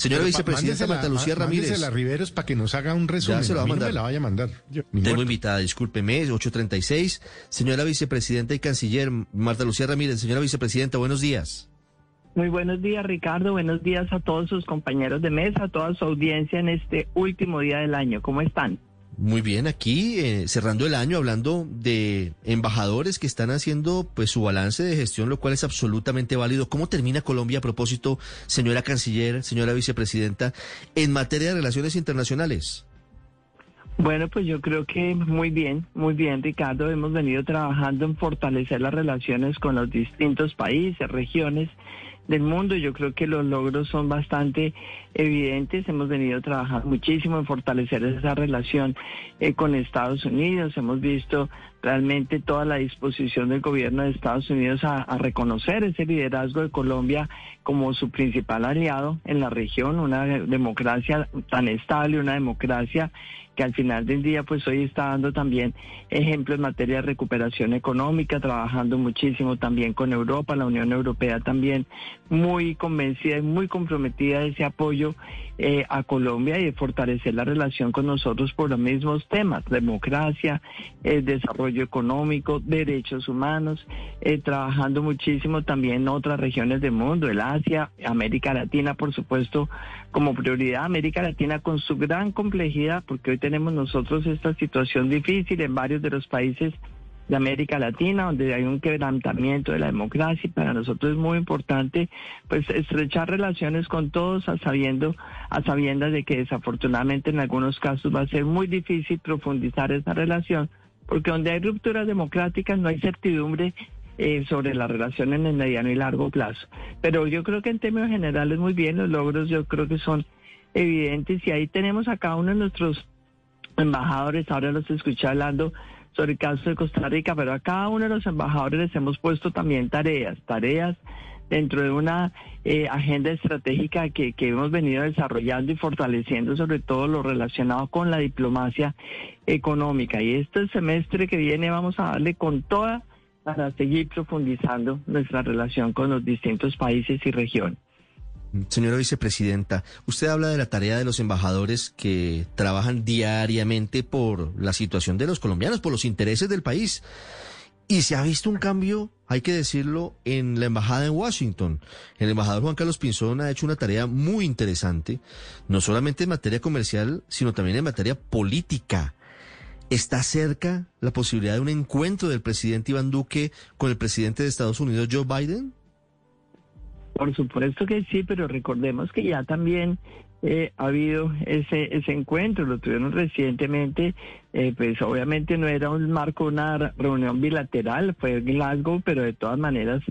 Señora vicepresidenta Marta Lucía Ramírez. la Riveros para que nos haga un resumen. Ya se lo va a mí no mandar. me la vaya a mandar. Yo, Tengo muerto. invitada, discúlpeme, 836. Señora vicepresidenta y canciller Marta Lucía Ramírez. Señora vicepresidenta, buenos días. Muy buenos días, Ricardo. Buenos días a todos sus compañeros de mesa, a toda su audiencia en este último día del año. ¿Cómo están? Muy bien, aquí eh, cerrando el año hablando de embajadores que están haciendo pues su balance de gestión, lo cual es absolutamente válido. ¿Cómo termina Colombia a propósito, señora canciller, señora vicepresidenta, en materia de relaciones internacionales? Bueno, pues yo creo que muy bien, muy bien, Ricardo. Hemos venido trabajando en fortalecer las relaciones con los distintos países, regiones del mundo. Yo creo que los logros son bastante evidentes. Hemos venido trabajando muchísimo en fortalecer esa relación eh, con Estados Unidos. Hemos visto realmente toda la disposición del gobierno de Estados Unidos a, reconocer ese liderazgo de Colombia como su principal aliado en la región, una democracia tan estable, una democracia que al final del día pues hoy está dando también ejemplo en materia de recuperación económica, trabajando muchísimo también con Europa, la Unión Europea también muy convencida y muy comprometida de ese apoyo eh, a Colombia y de fortalecer la relación con nosotros por los mismos temas, democracia, eh, desarrollo económico, derechos humanos, eh, trabajando muchísimo también en otras regiones del mundo, el Asia, América Latina, por supuesto, como prioridad, América Latina con su gran complejidad, porque hoy tenemos nosotros esta situación difícil en varios de los países de América Latina, donde hay un quebrantamiento de la democracia y para nosotros es muy importante pues estrechar relaciones con todos a sabiendo a sabiendas de que desafortunadamente en algunos casos va a ser muy difícil profundizar esa relación, porque donde hay rupturas democráticas no hay certidumbre eh, sobre la relación en el mediano y largo plazo. Pero yo creo que en términos generales muy bien, los logros yo creo que son evidentes y ahí tenemos a cada uno de nuestros embajadores, ahora los escuché hablando sobre el caso de Costa Rica, pero a cada uno de los embajadores les hemos puesto también tareas, tareas dentro de una eh, agenda estratégica que, que hemos venido desarrollando y fortaleciendo, sobre todo lo relacionado con la diplomacia económica. Y este semestre que viene vamos a darle con toda para seguir profundizando nuestra relación con los distintos países y regiones. Señora vicepresidenta, usted habla de la tarea de los embajadores que trabajan diariamente por la situación de los colombianos, por los intereses del país. Y se ha visto un cambio, hay que decirlo, en la embajada en Washington. El embajador Juan Carlos Pinzón ha hecho una tarea muy interesante, no solamente en materia comercial, sino también en materia política. ¿Está cerca la posibilidad de un encuentro del presidente Iván Duque con el presidente de Estados Unidos, Joe Biden? Por supuesto que sí, pero recordemos que ya también eh, ha habido ese, ese encuentro, lo tuvieron recientemente, eh, pues obviamente no era un marco, una reunión bilateral, fue en Glasgow, pero de todas maneras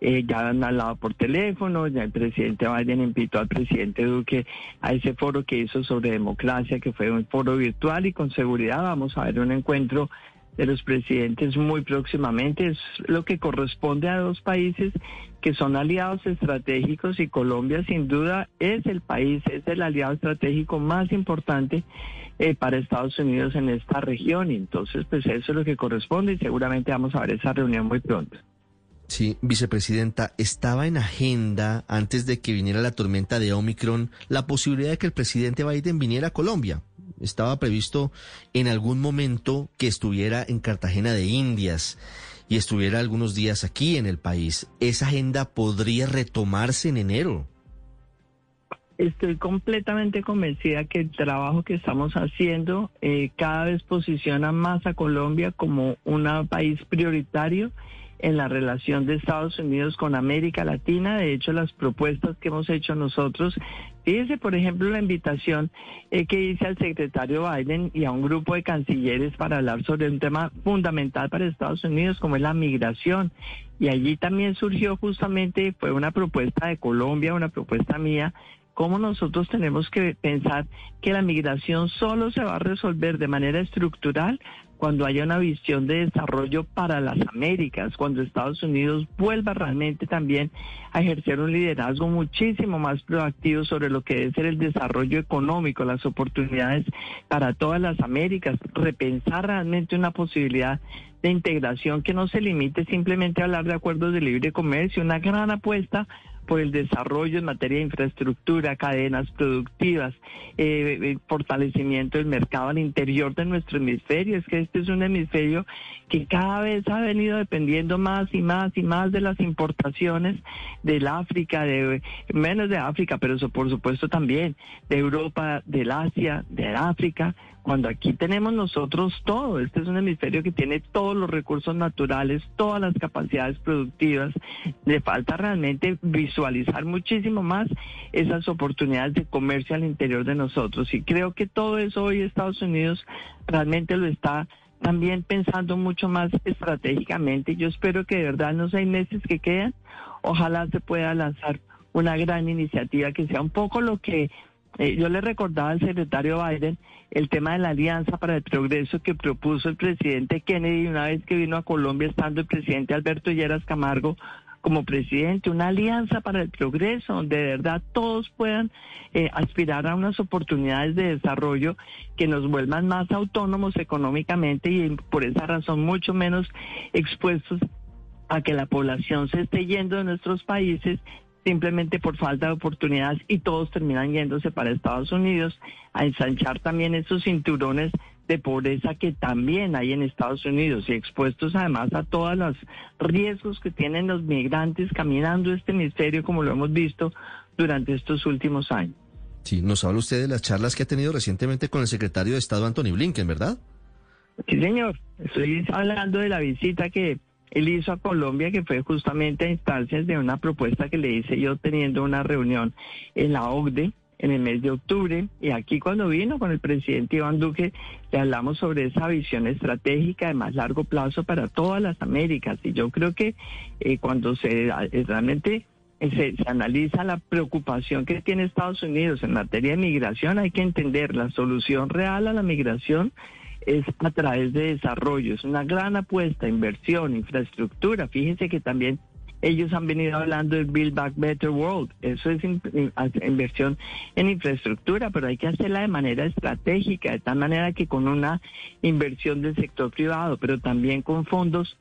eh, ya han hablado por teléfono, ya el presidente Biden invitó al presidente Duque a ese foro que hizo sobre democracia, que fue un foro virtual y con seguridad. Vamos a ver un encuentro de los presidentes muy próximamente. Es lo que corresponde a dos países que son aliados estratégicos y Colombia sin duda es el país, es el aliado estratégico más importante eh, para Estados Unidos en esta región. Y entonces, pues eso es lo que corresponde y seguramente vamos a ver esa reunión muy pronto. Sí, vicepresidenta, estaba en agenda antes de que viniera la tormenta de Omicron la posibilidad de que el presidente Biden viniera a Colombia. Estaba previsto en algún momento que estuviera en Cartagena de Indias y estuviera algunos días aquí en el país. ¿Esa agenda podría retomarse en enero? Estoy completamente convencida que el trabajo que estamos haciendo eh, cada vez posiciona más a Colombia como un país prioritario en la relación de Estados Unidos con América Latina. De hecho, las propuestas que hemos hecho nosotros, fíjese, por ejemplo, la invitación eh, que hice al secretario Biden y a un grupo de cancilleres para hablar sobre un tema fundamental para Estados Unidos, como es la migración. Y allí también surgió justamente, fue una propuesta de Colombia, una propuesta mía, cómo nosotros tenemos que pensar que la migración solo se va a resolver de manera estructural cuando haya una visión de desarrollo para las Américas, cuando Estados Unidos vuelva realmente también a ejercer un liderazgo muchísimo más proactivo sobre lo que debe ser el desarrollo económico, las oportunidades para todas las Américas, repensar realmente una posibilidad de integración que no se limite simplemente a hablar de acuerdos de libre comercio, una gran apuesta por el desarrollo en materia de infraestructura, cadenas productivas, eh, eh, fortalecimiento del mercado al interior de nuestro hemisferio. Es que este es un hemisferio que cada vez ha venido dependiendo más y más y más de las importaciones del África, de menos de África, pero por supuesto también de Europa, del Asia, de África cuando aquí tenemos nosotros todo. Este es un hemisferio que tiene todos los recursos naturales, todas las capacidades productivas. Le falta realmente visualizar muchísimo más esas oportunidades de comercio al interior de nosotros. Y creo que todo eso hoy Estados Unidos realmente lo está también pensando mucho más estratégicamente. Yo espero que de verdad en los seis meses que quedan, ojalá se pueda lanzar una gran iniciativa que sea un poco lo que eh, yo le recordaba al secretario Biden el tema de la alianza para el progreso que propuso el presidente Kennedy una vez que vino a Colombia estando el presidente Alberto Lleras Camargo como presidente, una alianza para el progreso, donde de verdad todos puedan eh, aspirar a unas oportunidades de desarrollo que nos vuelvan más autónomos económicamente y por esa razón mucho menos expuestos a que la población se esté yendo de nuestros países simplemente por falta de oportunidades y todos terminan yéndose para Estados Unidos a ensanchar también esos cinturones de pobreza que también hay en Estados Unidos y expuestos además a todos los riesgos que tienen los migrantes caminando este hemisferio como lo hemos visto durante estos últimos años. Sí, nos habla usted de las charlas que ha tenido recientemente con el secretario de Estado Anthony Blinken, ¿verdad? Sí, señor. Estoy hablando de la visita que él hizo a Colombia, que fue justamente a instancias de una propuesta que le hice yo teniendo una reunión en la OCDE en el mes de octubre. Y aquí cuando vino con el presidente Iván Duque, le hablamos sobre esa visión estratégica de más largo plazo para todas las Américas. Y yo creo que eh, cuando se eh, realmente eh, se, se, analiza la preocupación que tiene Estados Unidos en materia de migración, hay que entender la solución real a la migración es a través de desarrollo, es una gran apuesta, inversión, infraestructura. Fíjense que también ellos han venido hablando del Build Back Better World. Eso es inversión en infraestructura, pero hay que hacerla de manera estratégica, de tal manera que con una inversión del sector privado, pero también con fondos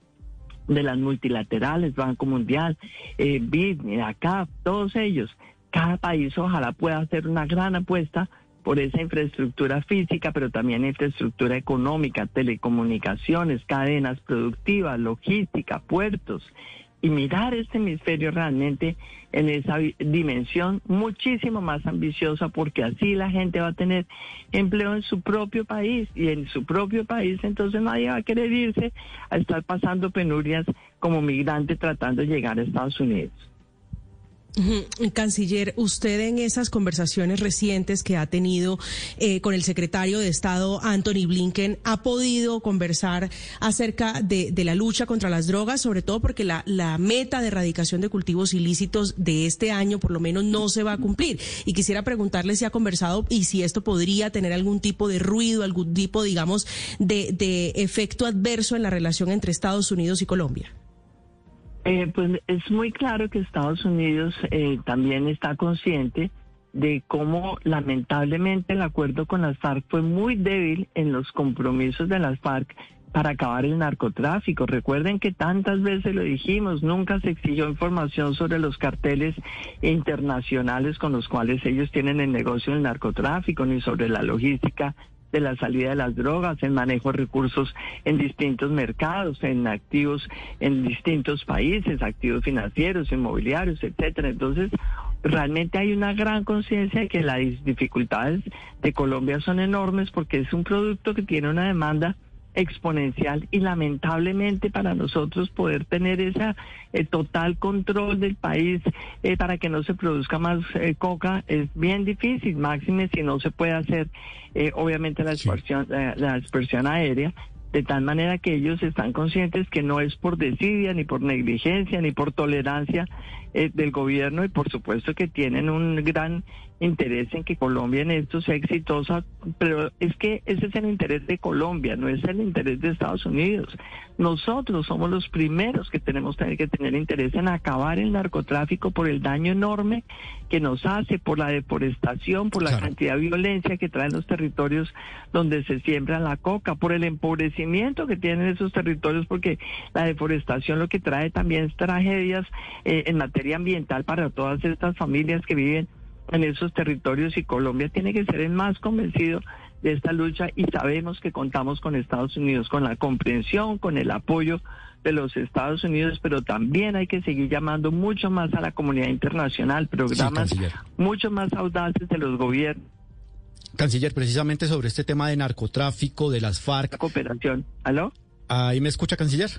de las multilaterales, Banco Mundial, eh, BID, ACAP, todos ellos. Cada país ojalá pueda hacer una gran apuesta por esa infraestructura física, pero también infraestructura económica, telecomunicaciones, cadenas productivas, logística, puertos, y mirar este hemisferio realmente en esa dimensión muchísimo más ambiciosa, porque así la gente va a tener empleo en su propio país, y en su propio país entonces nadie va a querer irse a estar pasando penurias como migrante tratando de llegar a Estados Unidos. Canciller, usted en esas conversaciones recientes que ha tenido eh, con el secretario de Estado Anthony Blinken ha podido conversar acerca de, la lucha contra las drogas, sobre todo porque la, la, meta de erradicación de cultivos ilícitos de este año por lo menos no se va a cumplir. Y quisiera preguntarle si ha conversado y si esto podría tener algún tipo de ruido, algún tipo, digamos, de, de efecto adverso en la relación entre Estados Unidos y Colombia. Eh, pues es muy claro que Estados Unidos eh, también está consciente de cómo lamentablemente el acuerdo con las FARC fue muy débil en los compromisos de las FARC para acabar el narcotráfico. Recuerden que tantas veces lo dijimos, nunca se exigió información sobre los carteles internacionales con los cuales ellos tienen el negocio del narcotráfico, ni sobre la logística de la salida de las drogas, en manejo de recursos en distintos mercados, en activos en distintos países, activos financieros, inmobiliarios, etcétera. Entonces, realmente hay una gran conciencia de que las dificultades de Colombia son enormes porque es un producto que tiene una demanda exponencial y lamentablemente para nosotros poder tener ese eh, total control del país eh, para que no se produzca más eh, coca es bien difícil, máxime si no se puede hacer obviamente la dispersión, la dispersión aérea de tal manera que ellos están conscientes que no es por desidia, ni por negligencia, ni por tolerancia del gobierno y por supuesto que tienen un gran interés en que Colombia en esto sea exitosa, pero es que ese es el interés de Colombia, no es el interés de Estados Unidos. Nosotros somos los primeros que tenemos que tener interés en acabar el narcotráfico por el daño enorme que nos hace, por la deforestación, por la cantidad de violencia que traen los territorios donde se siembra la coca, por el empobrecimiento que tienen esos territorios, porque la deforestación lo que trae también es tragedias eh, en materia materia ambiental para todas estas familias que viven en esos territorios y Colombia tiene que ser el más convencido de esta lucha y sabemos que contamos con Estados Unidos, con la comprensión, con el apoyo de los Estados Unidos, pero también hay que seguir llamando mucho más a la comunidad internacional, programas mucho más audaces de los gobiernos. Canciller, precisamente sobre este tema de narcotráfico, de las FARC. La cooperación. ¿Aló? ¿Ahí me escucha, canciller?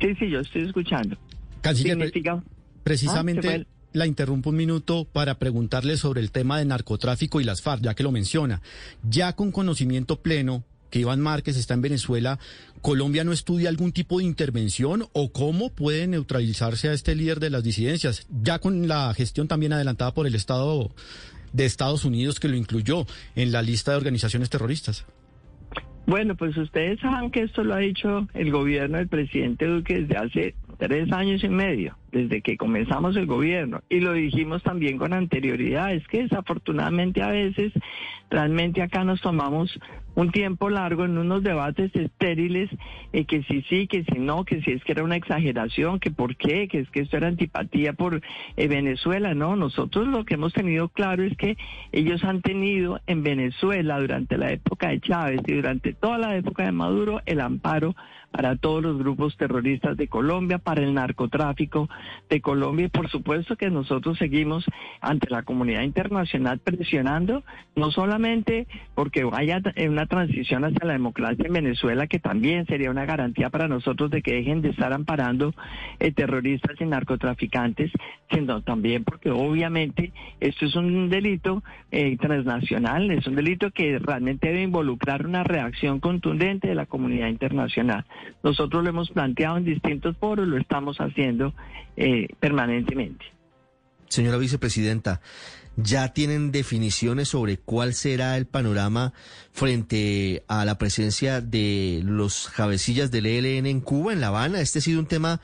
Sí, sí, yo estoy escuchando. Canciller, precisamente... Ah, la interrumpo un minuto para preguntarle sobre el tema de narcotráfico y las FARC, ya que lo menciona. Ya con conocimiento pleno que Iván Márquez está en Venezuela, ¿Colombia no estudia algún tipo de intervención o cómo puede neutralizarse a este líder de las disidencias? Ya con la gestión también adelantada por el Estado de Estados Unidos que lo incluyó en la lista de organizaciones terroristas. Bueno, pues ustedes saben que esto lo ha dicho el gobierno del presidente Duque desde hace tres años y medio, desde que comenzamos el gobierno, y lo dijimos también con anterioridad, es que desafortunadamente a veces realmente acá nos tomamos un tiempo largo en unos debates estériles, eh, que si sí, que si no, que si es que era una exageración, que por qué, que es que esto era antipatía por eh, Venezuela, no, nosotros lo que hemos tenido claro es que ellos han tenido en Venezuela durante la época de Chávez y durante toda la época de Maduro el amparo para todos los grupos terroristas de Colombia, para el narcotráfico de Colombia y por supuesto que nosotros seguimos ante la comunidad internacional presionando, no solamente porque vaya una transición hacia la democracia en Venezuela, que también sería una garantía para nosotros de que dejen de estar amparando eh, terroristas y narcotraficantes, sino también porque obviamente esto es un delito eh, transnacional, es un delito que realmente debe involucrar una reacción contundente de la comunidad internacional. Nosotros lo hemos planteado en distintos foros, lo estamos haciendo eh, permanentemente. Señora vicepresidenta, ¿ya tienen definiciones sobre cuál será el panorama frente a la presencia de los cabecillas del ELN en Cuba, en La Habana? Este ha sido un tema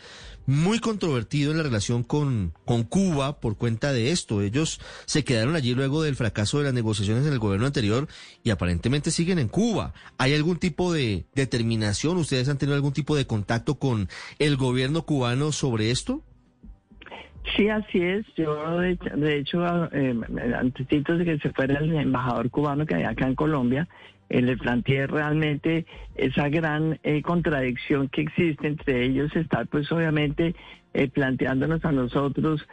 muy controvertido en la relación con, con Cuba por cuenta de esto. Ellos se quedaron allí luego del fracaso de las negociaciones en el gobierno anterior y aparentemente siguen en Cuba. ¿Hay algún tipo de determinación? ¿Ustedes han tenido algún tipo de contacto con el gobierno cubano sobre esto? Sí, así es. Yo, de, hecho, eh, antes de que se fuera el embajador cubano que hay acá en Colombia, le planteé realmente esa gran eh, contradicción que existe entre ellos, estar pues obviamente eh, planteándonos a nosotros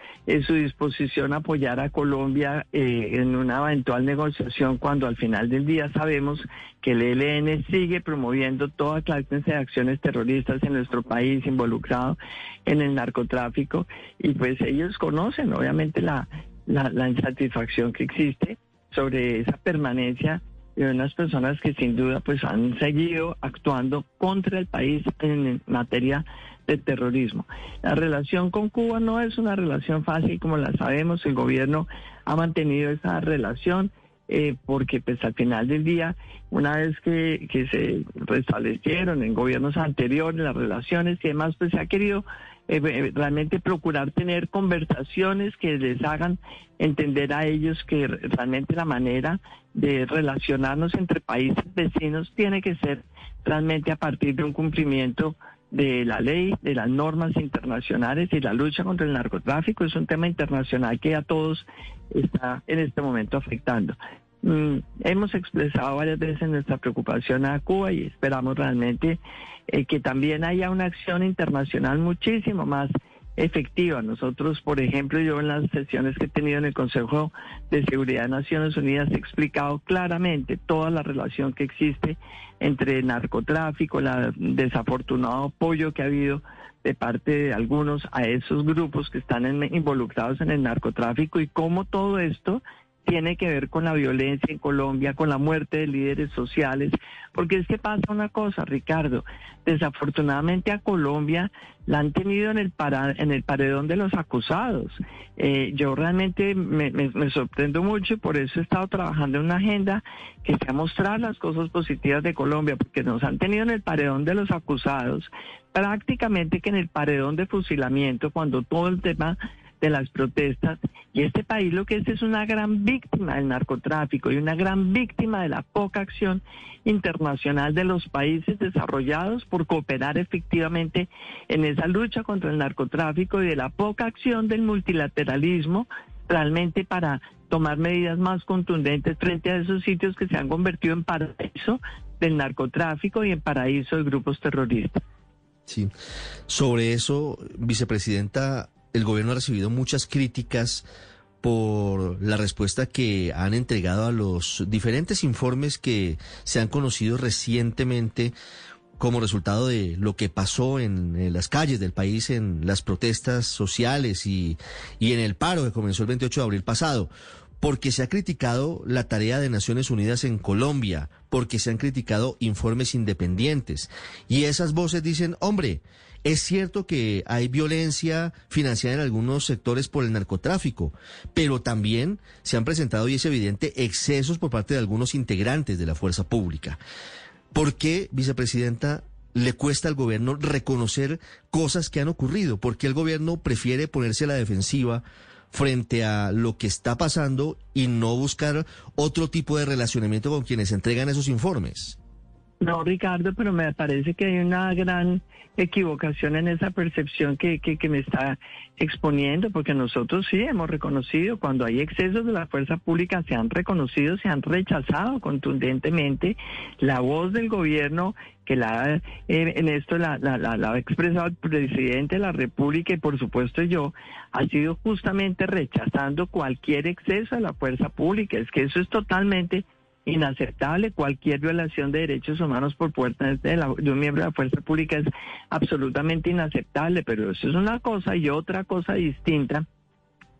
su disposición a apoyar a Colombia en una eventual negociación cuando al final del día sabemos que el ELN sigue promoviendo toda clase de acciones terroristas en nuestro país involucrado en el narcotráfico y pues ellos conocen obviamente la insatisfacción que existe sobre esa permanencia de unas personas que sin duda pues han seguido actuando contra el país en materia de terrorismo. La relación con Cuba no es una relación fácil, como la sabemos, el gobierno ha mantenido esa relación eh, porque pues al final del día, una vez que, que se restablecieron en gobiernos anteriores las relaciones y demás, pues se ha querido eh, eh, realmente procurar tener conversaciones que les hagan entender a ellos que realmente la manera de relacionarnos entre países vecinos tiene que ser realmente a partir de un cumplimiento de la ley, de las normas internacionales y la lucha contra el narcotráfico es un tema internacional que a todos está en este momento afectando. Mm, hemos expresado varias veces nuestra preocupación a Cuba y esperamos realmente eh, que también haya una acción internacional muchísimo más efectiva. Nosotros, por ejemplo, yo en las sesiones que he tenido en el Consejo de Seguridad de Naciones Unidas he explicado claramente toda la relación que existe entre el narcotráfico, el desafortunado apoyo que ha habido de parte de algunos a esos grupos que están involucrados en el narcotráfico y cómo todo esto tiene que ver con la violencia en Colombia, con la muerte de líderes sociales, porque es que pasa una cosa, Ricardo, desafortunadamente a Colombia la han tenido en el, en el paredón de los acusados. Eh, yo realmente me, me, sorprendo mucho y por eso he estado trabajando en una agenda que sea mostrar las cosas positivas de Colombia, porque nos han tenido en el paredón de los acusados, prácticamente que en el paredón de fusilamiento, cuando todo el tema de las protestas. Y este país lo que es es una gran víctima del narcotráfico y una gran víctima de la poca acción internacional de los países desarrollados por cooperar efectivamente en esa lucha contra el narcotráfico y de la poca acción del multilateralismo realmente para tomar medidas más contundentes frente a esos sitios que se han convertido en paraíso del narcotráfico y en paraíso de grupos terroristas. Sí, sobre eso, vicepresidenta, el gobierno ha recibido muchas críticas por la respuesta que han entregado a los diferentes informes que se han conocido recientemente como resultado de lo que pasó en, las calles del país, en las protestas sociales y, en el paro que comenzó el 28 de abril pasado porque se ha criticado la tarea de Naciones Unidas en Colombia, porque se han criticado informes independientes. Y esas voces dicen, hombre, es cierto que hay violencia financiada en algunos sectores por el narcotráfico, pero también se han presentado, y es evidente, excesos por parte de algunos integrantes de la fuerza pública. ¿Por qué, vicepresidenta, le cuesta al gobierno reconocer cosas que han ocurrido? ¿Por qué el gobierno prefiere ponerse a la defensiva frente a lo que está pasando y no buscar otro tipo de relacionamiento con quienes entregan esos informes? No, Ricardo, pero me parece que hay una gran equivocación en esa percepción que, que, me está exponiendo, porque nosotros sí hemos reconocido, cuando hay excesos de la fuerza pública, se han reconocido, se han rechazado contundentemente. La voz del gobierno, que la, eh, en esto la, la, ha expresado el presidente de la República y por supuesto yo, ha sido justamente rechazando cualquier exceso de la fuerza pública. Es que eso es totalmente inaceptable. Cualquier violación de derechos humanos por parte de, de, un miembro de la fuerza pública es absolutamente inaceptable, pero eso es una cosa y otra cosa distinta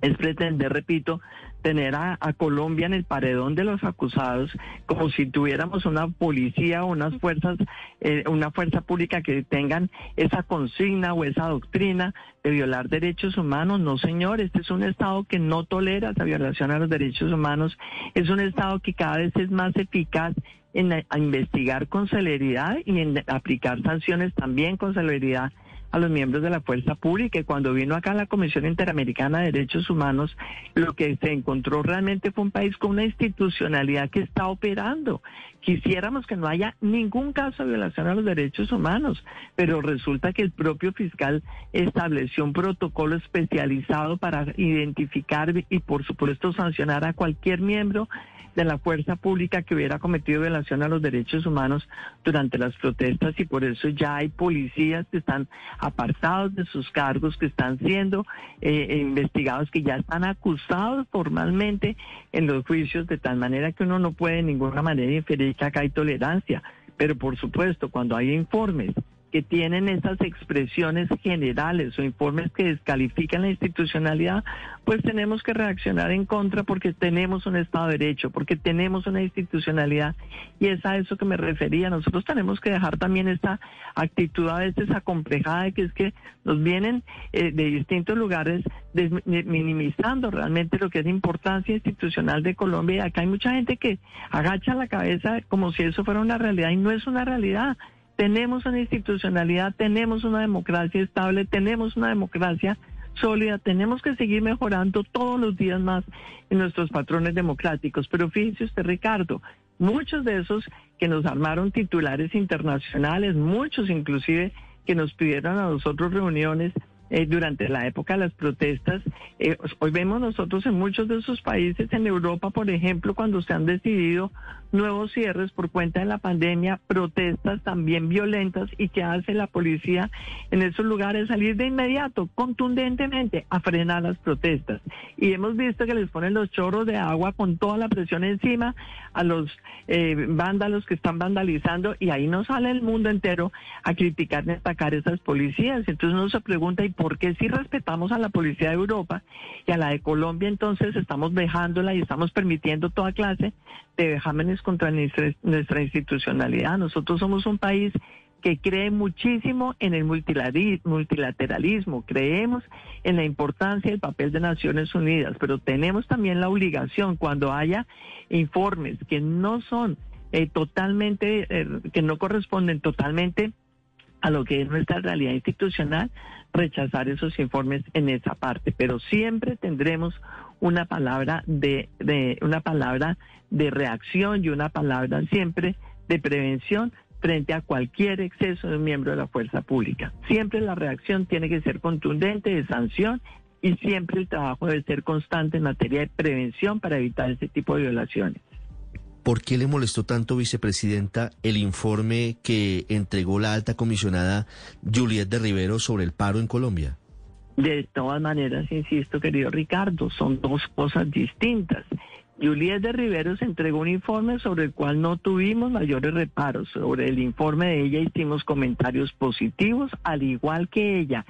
es pretender, repito, tener a, Colombia en el paredón de los acusados como si tuviéramos una policía o unas fuerzas, eh, una fuerza pública que tengan esa consigna o esa doctrina de violar derechos humanos. No, señor, este es un Estado que no tolera esa violación a los derechos humanos. Es un Estado que cada vez es más eficaz en investigar con celeridad y en aplicar sanciones también con celeridad a los miembros de la fuerza pública. Y cuando vino acá la Comisión Interamericana de Derechos Humanos, lo que se encontró realmente fue un país con una institucionalidad que está operando. Quisiéramos que no haya ningún caso de violación a los derechos humanos, pero resulta que el propio fiscal estableció un protocolo especializado para identificar y, por supuesto, sancionar a cualquier miembro de la fuerza pública que hubiera cometido violación a los derechos humanos durante las protestas y por eso ya hay policías que están apartados de sus cargos, que están siendo eh, investigados, que ya están acusados formalmente en los juicios, de tal manera que uno no puede de ninguna manera inferir que acá hay tolerancia. Pero por supuesto, cuando hay informes que tienen esas expresiones generales o informes que descalifican la institucionalidad, pues tenemos que reaccionar en contra porque tenemos un Estado de Derecho, porque tenemos una institucionalidad. Y es a eso que me refería. Nosotros tenemos que dejar también esta actitud a veces acomplejada de que es que nos vienen eh, de distintos lugares minimizando realmente lo que es la importancia institucional de Colombia. Y acá hay mucha gente que agacha la cabeza como si eso fuera una realidad. Y no es una realidad tenemos una institucionalidad, tenemos una democracia estable, tenemos una democracia sólida, tenemos que seguir mejorando todos los días más en nuestros patrones democráticos. Pero fíjese usted, Ricardo, muchos de esos que nos armaron titulares internacionales, muchos inclusive que nos pidieron a nosotros reuniones, eh, durante la época de las protestas. Eh, hoy vemos nosotros en muchos de esos países, en Europa, por ejemplo, cuando se han decidido nuevos cierres por cuenta de la pandemia, protestas también violentas y que hace la policía en esos lugares salir de inmediato, contundentemente, a frenar las protestas. Y hemos visto que les ponen los chorros de agua con toda la presión encima a los eh, vándalos que están vandalizando y ahí no sale el mundo entero a criticar y atacar esas policías. Entonces uno se pregunta, ¿y por qué si respetamos a la policía de Europa y a la de Colombia entonces estamos dejándola y estamos permitiendo toda clase de vejámenes contra nuestra, institucionalidad. Nosotros somos un país que cree muchísimo en el multilateralismo, creemos en la importancia del papel de Naciones Unidas, pero tenemos también la obligación cuando haya informes que no son eh, totalmente, eh, que no corresponden totalmente a lo que es nuestra realidad institucional, rechazar esos informes en esa parte, pero siempre tendremos una palabra de, de una palabra de reacción y una palabra siempre de prevención frente a cualquier exceso de un miembro de la fuerza pública. Siempre la reacción tiene que ser contundente de sanción y siempre el trabajo debe ser constante en materia de prevención para evitar ese tipo de violaciones. ¿Por qué le molestó tanto, vicepresidenta, el informe que entregó la alta comisionada Juliet de Rivero sobre el paro en Colombia? De todas maneras, insisto, querido Ricardo, son dos cosas distintas. Juliet de Rivero se entregó un informe sobre el cual no tuvimos mayores reparos. Sobre el informe de ella hicimos comentarios positivos, al igual que ella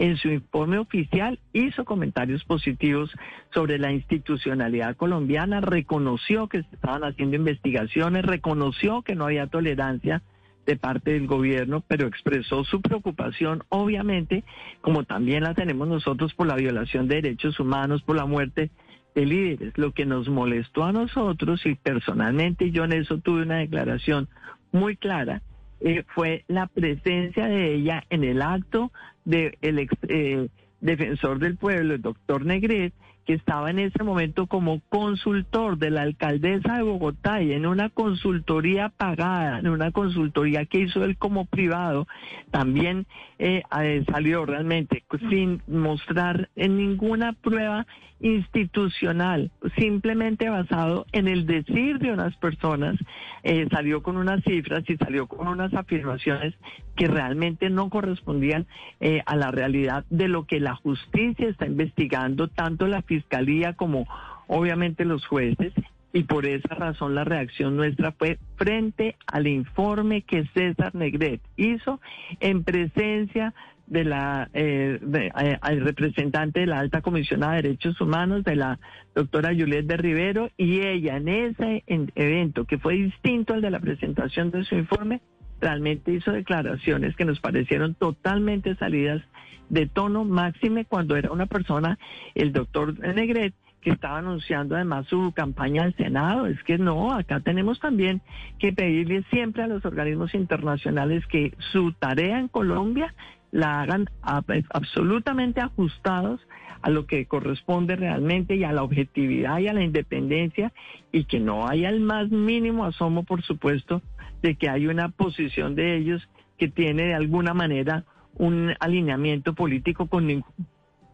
en su informe oficial hizo comentarios positivos sobre la institucionalidad colombiana, reconoció que se estaban haciendo investigaciones, reconoció que no había tolerancia de parte del gobierno, pero expresó su preocupación, obviamente, como también la tenemos nosotros por la violación de derechos humanos, por la muerte de líderes. Lo que nos molestó a nosotros, y personalmente yo en eso tuve una declaración muy clara, eh, fue la presencia de ella en el acto del de ex eh, defensor del pueblo, el doctor Negret, que estaba en ese momento como consultor de la alcaldesa de Bogotá y en una consultoría pagada, en una consultoría que hizo él como privado, también eh, salió realmente sin mostrar en ninguna prueba institucional, simplemente basado en el decir de unas personas, eh, salió con unas cifras y salió con unas afirmaciones que realmente no correspondían eh, a la realidad de lo que la justicia está investigando, tanto la fiscalía como obviamente los jueces. Y por esa razón la reacción nuestra fue frente al informe que César Negret hizo en presencia de la eh, eh, representante de la alta comisionada de derechos humanos de la doctora Juliette de Rivero y ella en ese evento que fue distinto al de la presentación de su informe realmente hizo declaraciones que nos parecieron totalmente salidas de tono máxime cuando era una persona el doctor Negret que estaba anunciando además su campaña al Senado. Es que no, acá tenemos también que pedirle siempre a los organismos internacionales que su tarea en Colombia la hagan absolutamente ajustados a lo que corresponde realmente y a la objetividad y a la independencia y que no haya el más mínimo asomo, por supuesto, de que hay una posición de ellos que tiene de alguna manera un alineamiento político con,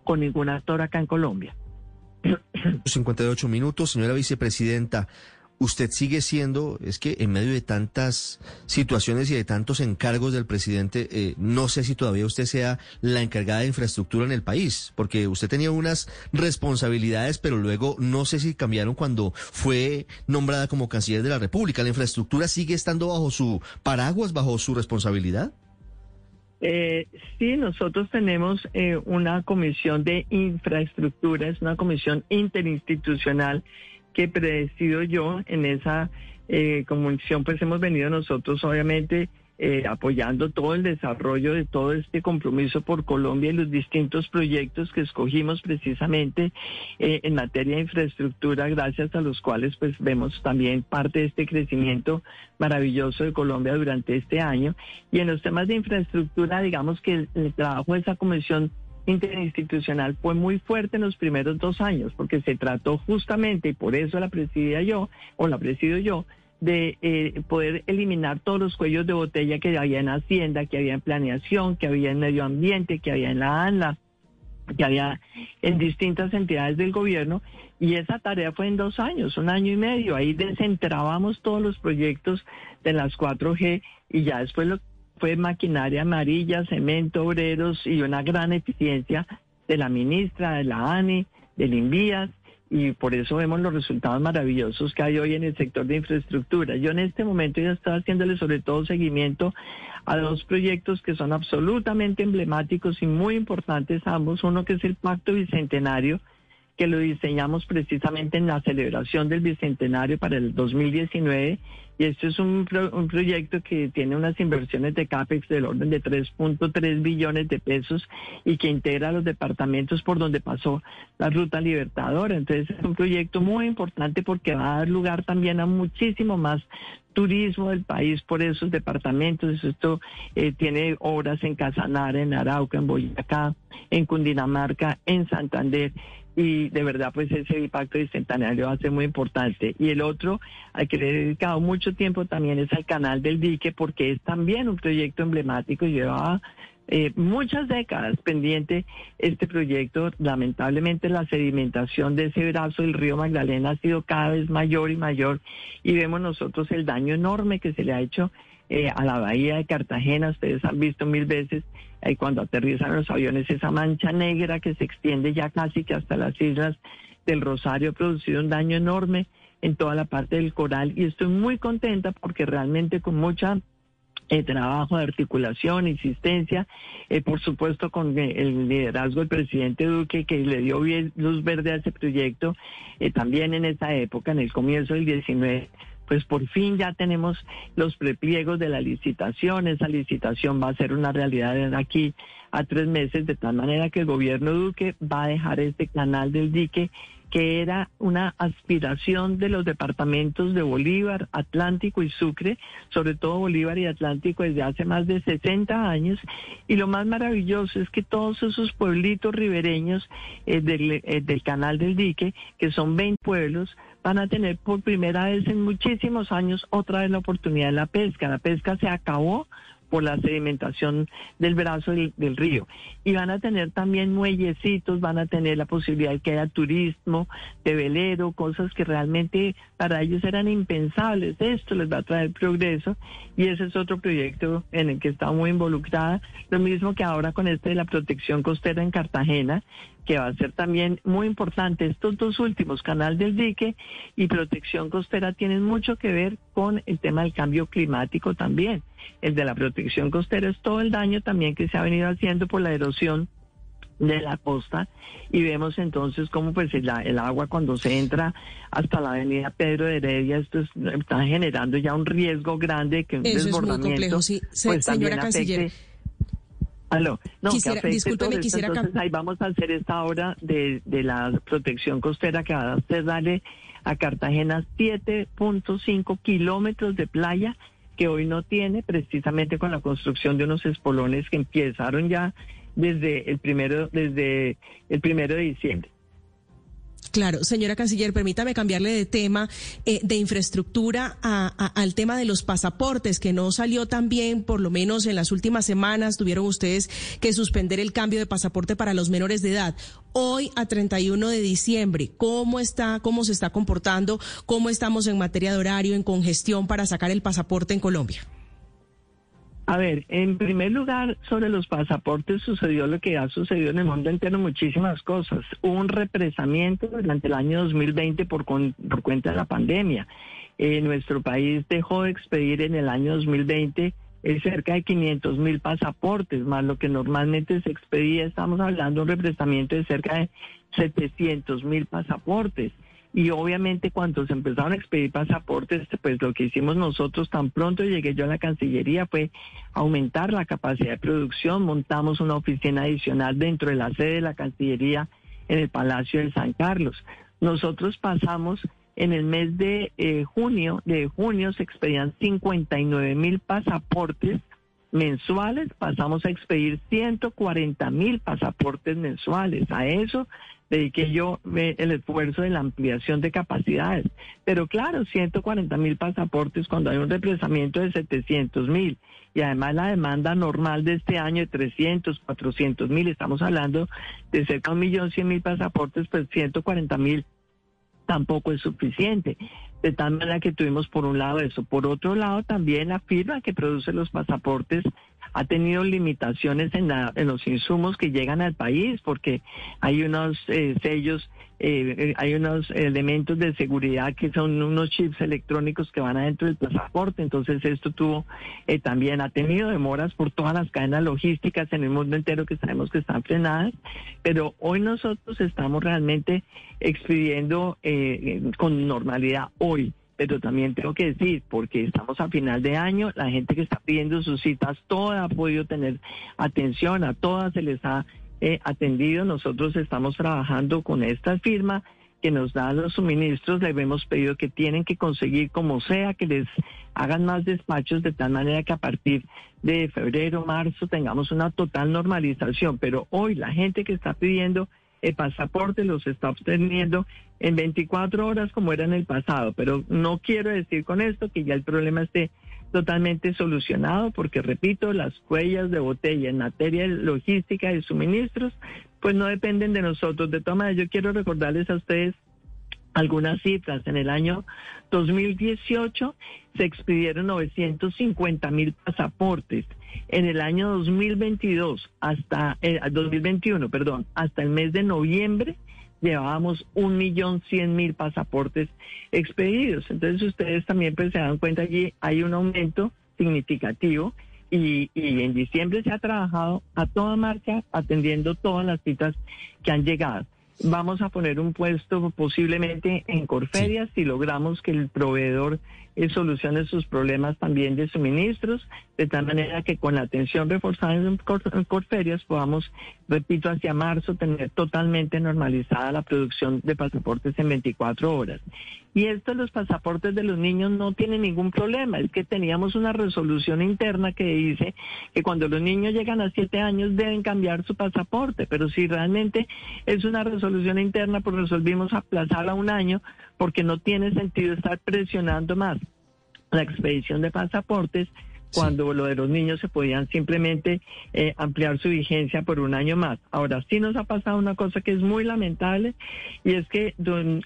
con ningún actor acá en Colombia. 58 minutos, señora vicepresidenta usted sigue siendo, es que en medio de tantas situaciones y de tantos encargos del presidente, eh, no sé si todavía usted sea la encargada de infraestructura en el país, porque usted tenía unas responsabilidades, pero luego no sé si cambiaron cuando fue nombrada como canciller de la República. ¿La infraestructura sigue estando bajo su paraguas, bajo su responsabilidad? Eh, sí, nosotros tenemos eh, una comisión de infraestructura, es una comisión interinstitucional que presido yo en esa eh, pues hemos venido nosotros obviamente eh, apoyando todo el desarrollo de todo este compromiso por Colombia y los distintos proyectos que escogimos precisamente eh, en materia de infraestructura, gracias a los cuales pues vemos también parte de este crecimiento maravilloso de Colombia durante este año. Y en los temas de infraestructura, digamos que el trabajo de esa comisión interinstitucional fue muy fuerte en los primeros dos años, porque se trató justamente, y por eso la presidía yo, o la presido yo, de eh, poder eliminar todos los cuellos de botella que había en Hacienda, que había en planeación, que había en medio ambiente, que había en la ANLA, que había en distintas entidades del gobierno, y esa tarea fue en dos años, un año y medio. Ahí descentrabamos todos los proyectos de las 4G y ya después lo fue maquinaria amarilla, cemento, obreros y una gran eficiencia de la ministra, de la ANI, del INVIAS, y por eso vemos los resultados maravillosos que hay hoy en el sector de infraestructura. Yo en este momento ya estaba haciéndole sobre todo seguimiento a dos proyectos que son absolutamente emblemáticos y muy importantes ambos. Uno que es el Pacto Bicentenario, que lo diseñamos precisamente en la celebración del Bicentenario para el 2019 y esto es un, un proyecto que tiene unas inversiones de CAPEX del orden de 3.3 billones de pesos y que integra los departamentos por donde pasó la Ruta Libertadora. Entonces es un proyecto muy importante porque va a dar lugar también a muchísimo más turismo del país por esos departamentos. Esto eh, tiene obras en Casanare, en Arauca, en Boyacá, en Cundinamarca, en Santander y de verdad pues ese impacto bicentenario va a ser muy importante. Y el otro, al que le dedicado mucho tiempo también es al canal del dique porque es también un proyecto emblemático, llevaba eh, muchas décadas pendiente este proyecto. Lamentablemente la sedimentación de ese brazo del río Magdalena ha sido cada vez mayor y mayor y vemos nosotros el daño enorme que se le ha hecho eh, a la bahía de Cartagena. Ustedes han visto mil veces eh, cuando aterrizan los aviones esa mancha negra que se extiende ya casi que hasta las islas del Rosario ha producido un daño enorme en toda la parte del coral y estoy muy contenta porque realmente con mucha eh, trabajo de articulación, insistencia, eh, por supuesto con el liderazgo del presidente Duque que le dio luz verde a ese proyecto, eh, también en esa época, en el comienzo del 19, pues por fin ya tenemos los prepliegos de la licitación. Esa licitación va a ser una realidad aquí a tres meses, de tal manera que el gobierno Duque va a dejar este canal del dique que era una aspiración de los departamentos de Bolívar, Atlántico y Sucre, sobre todo Bolívar y Atlántico desde hace más de 60 años. Y lo más maravilloso es que todos esos pueblitos ribereños eh, del, eh, del canal del dique, que son 20 pueblos, van a tener por primera vez en muchísimos años otra vez la oportunidad de la pesca. La pesca se acabó por la sedimentación del brazo del, río. Y van a tener también muellecitos, van a tener la posibilidad de que haya turismo de velero, cosas que realmente para ellos eran impensables. Esto les va a traer progreso y ese es otro proyecto en el que está muy involucrada. Lo mismo que ahora con este de la protección costera en Cartagena, que va a ser también muy importante. Estos dos últimos, Canal del Dique y Protección Costera, tienen mucho que ver con el tema del cambio climático también. El de la protección costera es todo el daño también que se ha venido haciendo por la erosión de la costa y vemos entonces cómo pues el, agua cuando se entra hasta la avenida Pedro de Heredia esto está generando ya un riesgo grande que un desbordamiento pues también afecte Aló. No, quisiera, discúlpeme, quisiera Entonces ahí vamos a hacer esta obra de, de la protección costera que va a hacer darle a Cartagena 7.5 kilómetros de playa que hoy no tiene, precisamente con la construcción de unos espolones que empezaron ya desde el primero, desde el primero de diciembre. Claro, señora canciller, permítame cambiarle de tema eh, de infraestructura al tema de los pasaportes, que no salió tan bien, por lo menos en las últimas semanas tuvieron ustedes que suspender el cambio de pasaporte para los menores de edad. Hoy, a 31 de diciembre, ¿cómo está, cómo se está comportando, cómo estamos en materia de horario, en congestión para sacar el pasaporte en Colombia? A ver, en primer lugar, sobre los pasaportes sucedió lo que ha sucedido en el mundo entero, muchísimas cosas. Hubo un represamiento durante el año 2020 por, por cuenta de la pandemia. Eh, nuestro país dejó de expedir en el año 2020 eh, cerca de 500 mil pasaportes, más lo que normalmente se expedía. Estamos hablando de un represamiento de cerca de 700 mil pasaportes. Y obviamente cuando se empezaron a expedir pasaportes, pues lo que hicimos nosotros tan pronto llegué yo a la Cancillería fue aumentar la capacidad de producción, montamos una oficina adicional dentro de la sede de la Cancillería en el Palacio de San Carlos. Nosotros pasamos en el mes de eh, junio, de junio se expedían 59 mil pasaportes mensuales, pasamos a expedir 140 mil pasaportes mensuales. A eso dediqué yo el esfuerzo de la ampliación de capacidades. Pero claro, 140 mil pasaportes cuando hay un represamiento de 700 mil y además la demanda normal de este año de 300, 400 mil, estamos hablando de cerca de un millón cien mil pasaportes, pues 140 mil tampoco es suficiente. De tal manera que tuvimos por un lado eso. Por otro lado, también la firma que produce los pasaportes ha tenido limitaciones en, en los insumos que llegan al país porque hay unos eh, sellos eh, eh, hay unos elementos de seguridad que son unos chips electrónicos que van adentro del pasaporte. Entonces esto tuvo eh, también, ha tenido demoras por todas las cadenas logísticas en el mundo entero que sabemos que están frenadas, pero hoy nosotros estamos realmente expidiendo con normalidad hoy. Pero también tengo que decir, porque estamos a final de año, la gente que está pidiendo sus citas, toda ha podido tener atención, a todas se les ha eh, atendido. Nosotros estamos trabajando con esta firma que nos da los suministros. Le hemos pedido que tienen que conseguir como sea que les hagan más despachos de tal manera que a partir de febrero, marzo tengamos una total normalización. Pero hoy la gente que está pidiendo el pasaporte los está obteniendo en 24 horas como era en el pasado. Pero no quiero decir con esto que ya el problema esté totalmente solucionado porque, repito, las huellas de botella en materia de logística y suministros, pues no dependen de nosotros. De todas maneras, yo quiero recordarles a ustedes algunas cifras. En el año 2018 se expidieron 950 mil pasaportes. En el año 2022 hasta eh, 2021, perdón, hasta el mes de noviembre llevábamos un millón cien mil pasaportes expedidos. Entonces ustedes también pues, se dan cuenta allí hay un aumento significativo y, y en diciembre se ha trabajado a toda marcha atendiendo todas las citas que han llegado. Vamos a poner un puesto posiblemente en Corferias si logramos que el proveedor eh, solucione sus problemas también de suministros, de tal manera que con la atención reforzada en, Corferias podamos, repito, hacia marzo tener totalmente normalizada la producción de pasaportes en 24 horas. Y esto los pasaportes de los niños no tienen ningún problema. Es que teníamos una resolución interna que dice que cuando los niños llegan a siete años deben cambiar su pasaporte. Pero si realmente es una resolución interna, pues resolvimos aplazarla un año porque no tiene sentido estar presionando más la expedición de pasaportes cuando lo de los niños se podían simplemente eh, ampliar su vigencia por un año más. Ahora sí nos ha pasado una cosa que es muy lamentable y es que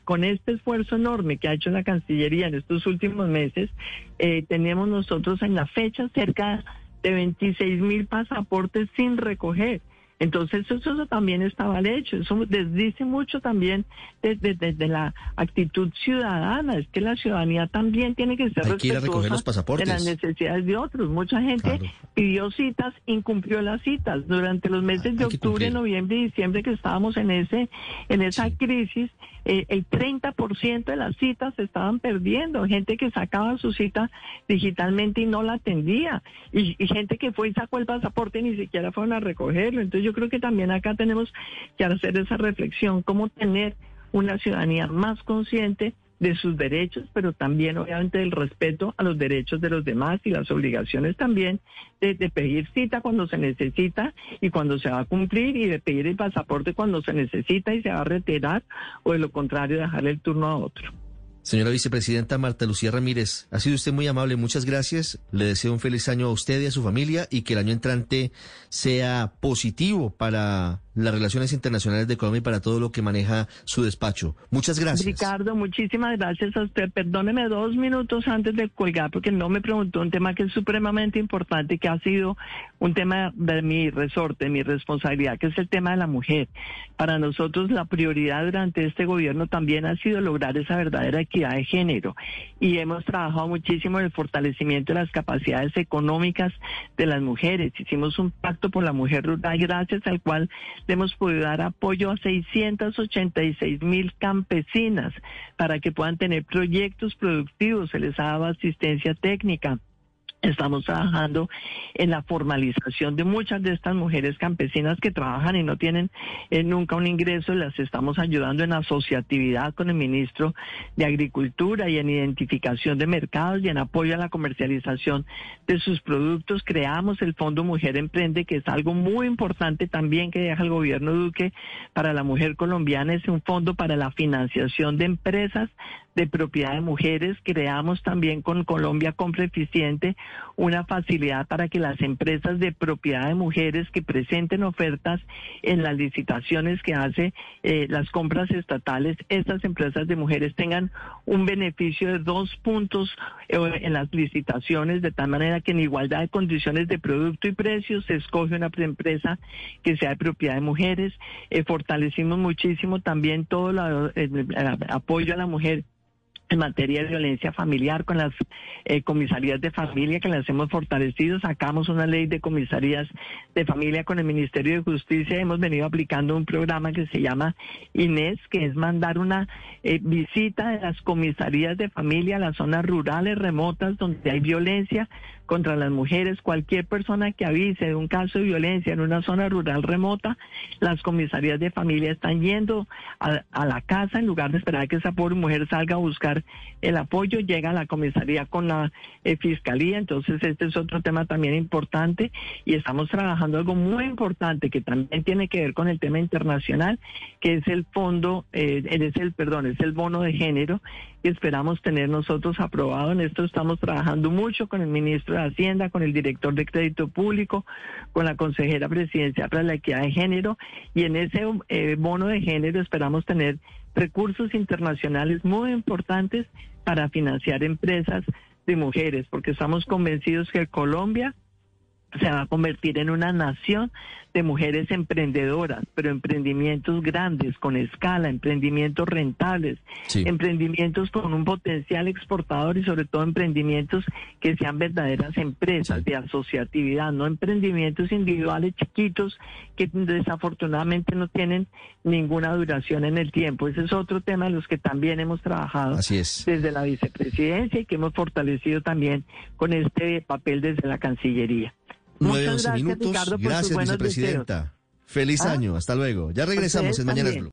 con este esfuerzo enorme que ha hecho la Cancillería en estos últimos meses, eh, tenemos nosotros en la fecha cerca de 26 mil pasaportes sin recoger. Entonces eso, también está mal hecho, eso desdice mucho también desde, la actitud ciudadana, es que la ciudadanía también tiene que ser respetuosa de las necesidades de otros. Mucha gente pidió citas, incumplió las citas. Durante los meses de octubre, noviembre y diciembre que estábamos en ese en esa crisis eh, el 30% de las citas se estaban perdiendo, gente que sacaba su cita digitalmente y no la atendía, y, y, gente que fue y sacó el pasaporte y ni siquiera fueron a recogerlo. Entonces yo creo que también acá tenemos que hacer esa reflexión, cómo tener una ciudadanía más consciente de sus derechos, pero también obviamente del respeto a los derechos de los demás y las obligaciones también de, pedir cita cuando se necesita y cuando se va a cumplir y de pedir el pasaporte cuando se necesita y se va a retirar o de lo contrario dejarle el turno a otro. Señora vicepresidenta Marta Lucía Ramírez, ha sido usted muy amable, muchas gracias. Le deseo un feliz año a usted y a su familia y que el año entrante sea positivo para las relaciones internacionales de Colombia y para todo lo que maneja su despacho. Muchas gracias. Ricardo, muchísimas gracias a usted. Perdóneme dos minutos antes de colgar porque no me preguntó un tema que es supremamente importante y que ha sido un tema de mi resorte, mi responsabilidad, que es el tema de la mujer. Para nosotros la prioridad durante este gobierno también ha sido lograr esa verdadera equidad de género y hemos trabajado muchísimo en el fortalecimiento de las capacidades económicas de las mujeres. Hicimos un pacto por la mujer rural gracias al cual hemos podido dar apoyo a 686 mil campesinas para que puedan tener proyectos productivos, se les ha dado asistencia técnica. Estamos trabajando en la formalización de muchas de estas mujeres campesinas que trabajan y no tienen eh, nunca un ingreso. Las estamos ayudando en asociatividad con el ministro de Agricultura y en identificación de mercados y en apoyo a la comercialización de sus productos. Creamos el Fondo Mujer Emprende, que es algo muy importante también que deja el gobierno Duque para la mujer colombiana. Es un fondo para la financiación de empresas de propiedad de mujeres. Creamos también con Colombia Compra Eficiente una facilidad para que las empresas de propiedad de mujeres que presenten ofertas en las licitaciones que hace eh, las compras estatales, estas empresas de mujeres tengan un beneficio de dos puntos eh, en las licitaciones, de tal manera que en igualdad de condiciones de producto y precios se escoge una empresa que sea de propiedad de mujeres. Eh, fortalecimos muchísimo también todo el apoyo a la mujer en materia de violencia familiar con las eh, comisarías de familia que las hemos fortalecido. Sacamos una ley de comisarías de familia con el Ministerio de Justicia. Hemos venido aplicando un programa que se llama Inés, que es mandar una eh, visita de las comisarías de familia a las zonas rurales remotas donde hay violencia contra las mujeres. Cualquier persona que avise de un caso de violencia en una zona rural remota, las comisarías de familia están yendo a, la casa en lugar de esperar que esa pobre mujer salga a buscar el apoyo, llega a la comisaría con la eh, fiscalía. Entonces, este es otro tema también importante y estamos trabajando algo muy importante que también tiene que ver con el tema internacional, que es el fondo, eh, es el, perdón, es el bono de género y esperamos tener nosotros aprobado. En esto estamos trabajando mucho con el ministro Hacienda, con el director de Crédito Público, con la consejera presidencial para la equidad de género. Y en ese eh, bono de género esperamos tener recursos internacionales muy importantes para financiar empresas de mujeres, porque estamos convencidos que Colombia se va a convertir en una nación de mujeres emprendedoras, pero emprendimientos grandes, con escala, emprendimientos rentables, emprendimientos con un potencial exportador y sobre todo emprendimientos que sean verdaderas empresas de asociatividad, no emprendimientos individuales chiquitos que desafortunadamente no tienen ninguna duración en el tiempo. Ese es otro tema de los que también hemos trabajado desde la vicepresidencia y que hemos fortalecido también con este papel desde la Cancillería. 9, minutos. gracias, vicepresidenta. Feliz ¿Ah? año. Hasta luego. Ya regresamos en Mañana Blue.